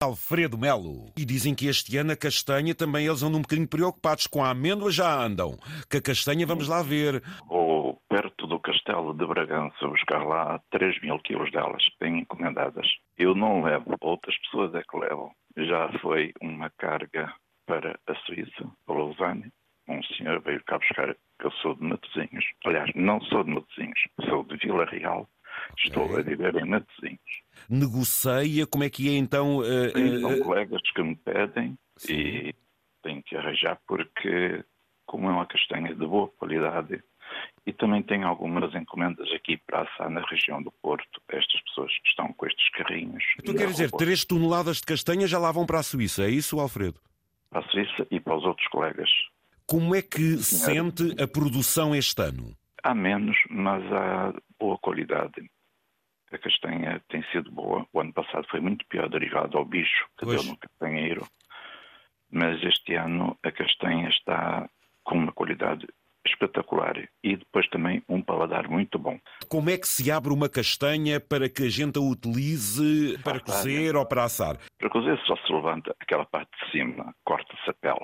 Alfredo Melo. E dizem que este ano a castanha também eles andam um bocadinho preocupados. Com a amêndoa já andam. Que a castanha vamos lá ver. Vou perto do castelo de Bragança buscar lá 3 mil quilos delas, bem encomendadas. Eu não levo, outras pessoas é que levam. Já foi uma carga para a Suíça, para Lausanne. Um senhor veio cá buscar, que eu sou de Matosinhos. Aliás, não sou de Matosinhos, sou de Vila Real. Estou É. a viver em Matosinhos. Negocia, como é que é então? eh, Sim, são eh, colegas que me pedem Sim. e tenho que arranjar porque, como é uma castanha de boa qualidade, e também tenho algumas encomendas aqui para assar na região do Porto, estas pessoas que estão com estes carrinhos. Tu quer a dizer, roupa 3 toneladas de castanha já lá vão para a Suíça, é isso, Alfredo? Para a Suíça e para os outros colegas. Como é que sente a produção este ano? Há menos, mas há boa qualidade. A castanha tem sido boa. O ano passado foi muito pior derivado ao bicho que Pois. deu no castanheiro. Mas este ano a castanha está com uma qualidade espetacular e depois também um paladar muito bom. Como é que se abre uma castanha para que a gente a utilize para Assar. cozer ou para assar? Para cozer só se levanta aquela parte de cima, corta-se a pele,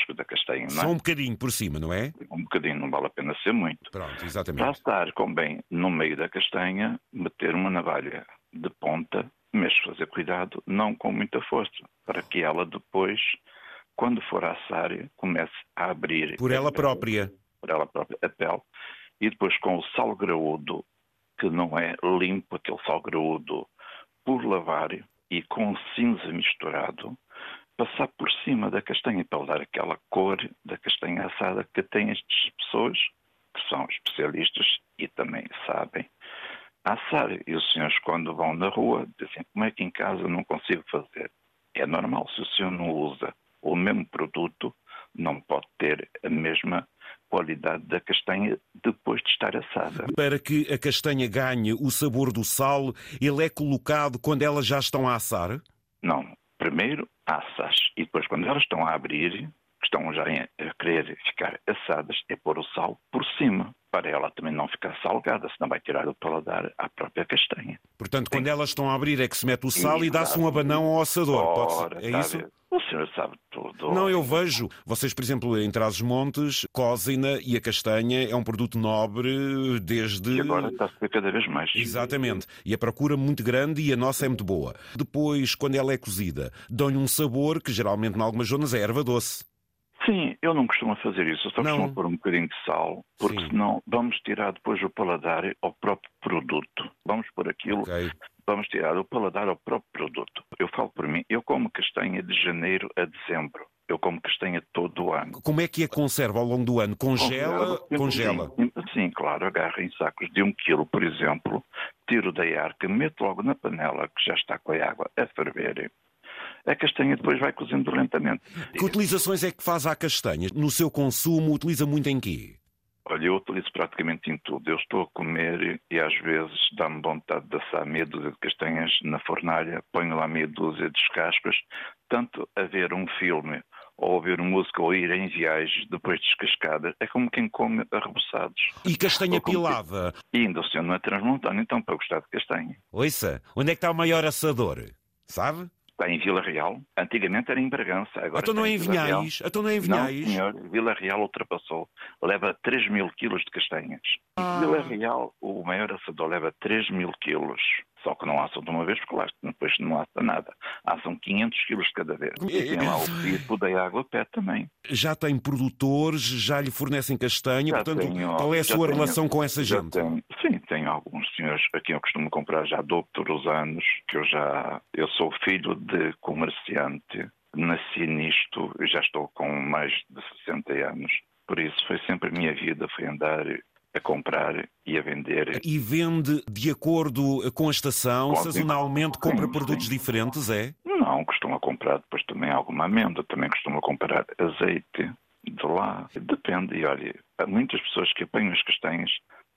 casca da castanha, não Só é? um bocadinho por cima, não é? Um bocadinho, não vale a pena ser muito. Pronto, Para exatamente. assar convém, no meio da castanha, meter uma navalha de ponta, mas fazer cuidado, não com muita força, para que ela depois, quando for a assar, comece a abrir. Por ela própria. Por ela própria, a pele. E depois com o sal graúdo, que não é limpo, aquele sal graúdo, por lavar e com cinza misturado, passar por cima da castanha para dar aquela cor da castanha assada que tem estas pessoas que são especialistas e também sabem assar. E os senhores, quando vão na rua, dizem: Como é que em casa não consigo fazer? É normal, se o senhor não usa o mesmo produto, não pode ter a mesma qualidade da castanha depois de estar assada. Para que a castanha ganhe o sabor do sal, ele é colocado quando elas já estão a assar? Não. Primeiro assas e depois, quando elas estão a abrir, que estão já a querer ficar assadas, é pôr o sal por cima, para ela também não ficar salgada, senão vai tirar o paladar à própria castanha. Portanto, quando elas estão a abrir é que se mete o sal e dá-se um abanão ao assador. Ora, É a isso? Senhor sabe tudo. Não, eu vejo. Vocês, por exemplo, em Trás-os-Montes, cozem-na e a castanha é um produto nobre desde... E agora está a ser cada vez mais. Exatamente. E a procura muito grande e a nossa é muito boa. Depois, quando ela é cozida, dão-lhe um sabor que geralmente em algumas zonas é erva doce. Sim, eu não costumo fazer isso. Eu só Não. costumo pôr um bocadinho de sal, porque Sim. senão vamos tirar depois o paladar ao próprio produto. Vamos por aquilo, Ok. vamos tirar o paladar ao próprio produto. Eu falo por mim, eu como castanha de janeiro a dezembro. Eu como castanha todo o ano. Como é que a conserva ao longo do ano? Congela? Conservo, Congela. Sim, claro, agarro em sacos de um quilo, por exemplo, tiro da arca, meto logo na panela, que já está com a água a ferver. A castanha depois vai cozendo lentamente. Que utilizações é que faz à castanha? No seu consumo, utiliza muito em quê? Olha, eu utilizo praticamente em tudo. Eu estou a comer e às vezes dá-me vontade de assar meia dúzia de castanhas na fornalha, ponho lá meia dúzia de descascas, tanto a ver um filme ou ouvir música ou ir em viagens depois descascadas, é como quem come arreboçados. E castanha como pilada? E ainda o senhor não é transmontano, então para gostar de castanha. Ouça, onde é que está o maior assador? Sabe? Está em Vila Real. Antigamente era em Bragança. Agora então não é em Vila Real. Vinhais? Então não é em Não, Vinhais? senhor. Vila Real ultrapassou. Leva 3 mil quilos de castanhas. Ah. Vila Real, o maior assador, leva 3 mil quilos. Só que não assam de uma vez, porque lá depois não assa nada. Assam 500 quilos de cada vez. E tem lá o pipo da água pé também. Já tem produtores, já lhe fornecem castanha, Já portanto, tenho- qual é a sua tenho- relação com essa gente? tenho- tenho alguns senhores a quem eu costumo comprar já dou por os anos, que eu já... Eu sou filho de comerciante, nasci nisto, e já estou com mais de 60 anos. Por isso foi sempre a minha vida, foi andar a comprar e a vender. E vende de acordo com a estação, Com- sazonalmente compra Sim, produtos sim. diferentes, é? Não, costumo comprar depois também alguma amêndoa, também costumo comprar azeite de lá. Depende, e olha, há muitas pessoas que apanham as castanhas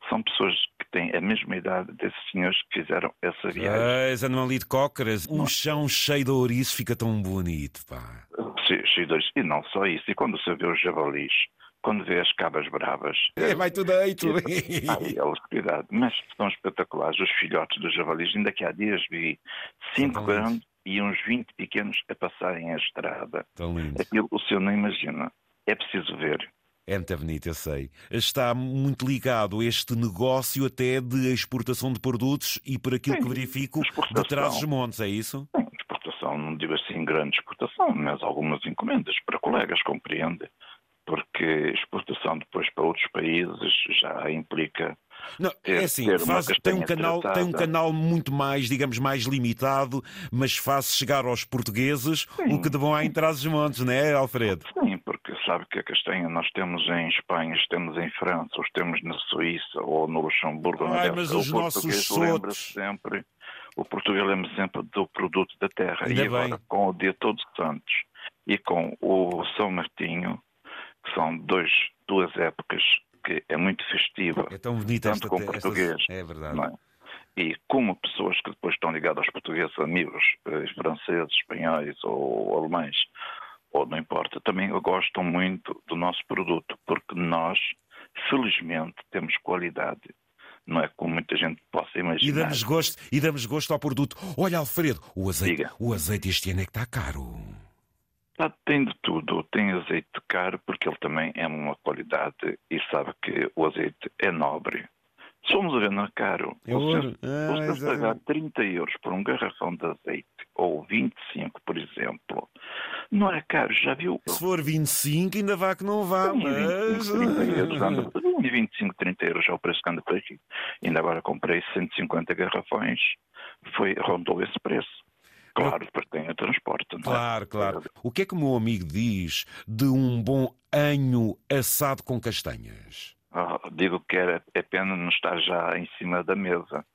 são pessoas que têm a mesma idade desses senhores que fizeram essa viagem. Pois, andam ali de cócaras. Um chão cheio de ouriço fica tão bonito, pá. Sim, sim, dois. E não só isso, e quando você vê os javalis, quando vê as cabas bravas, É, vai tudo deito. Ai, elas, cuidado, mas são espetaculares. Os filhotes dos javalis, ainda que há dias vi cinco grandes, e uns 20 pequenos a passarem a estrada. Tão lindo. Aquilo o senhor não imagina. É preciso ver. É muito bonito, eu sei. Está muito ligado a este negócio até de exportação de produtos e por aquilo Sim, que verifico de trás os montes, é isso? Sim, exportação, não digo assim grande exportação, mas algumas encomendas para colegas, compreende? Porque exportação depois para outros países já implica não, ter, é assim, faz, tem, um canal, tem um canal muito mais, digamos, mais limitado, mas faz chegar aos portugueses Sim. o que de bom há em trás os montes, não é, Alfredo? Sim, porque sabe que a castanha nós temos em Espanha, os temos em França, os temos na Suíça ou no Luxemburgo. Ai, mas o os nossos português sotos- lembra-se sempre, o português lembra sempre do produto da terra. Ainda e agora, bem. com o Dia Todos Santos e com o São Martinho, que são dois, duas épocas que é muito festiva, É tão bonita Tanto esta, com esta- português, É verdade. não é? E como pessoas que depois estão ligadas aos portugueses, amigos eh, franceses, espanhóis ou alemães, ou não importa, também gostam muito do nosso produto, porque nós, felizmente, temos qualidade. Não é como muita gente possa E imaginar. damos gosto, e damos gosto ao produto. Olha, Alfredo, o azeite, Diga. o azeite este ano é que está caro. Ah, tem de tudo. Tem azeite caro, porque ele também é uma qualidade e sabe que o azeite é nobre. Se formos a ver na caro, É ouro. senhor- Ah, exato. pagar 30 euros por um garrafão de azeite, ou 25, por exemplo, não é caro. Já viu? Se for 25, ainda vá que não vá, mas... 25, 30 euros, anda, 25, 30 euros é o preço que anda por aqui. Ainda agora comprei 150 garrafões, foi, rondou esse preço. Claro, depois tem o transporte. não é? Claro, claro. O que é que o meu amigo diz de um bom anho assado com castanhas? Ah, digo que era, é pena não estar já em cima da mesa.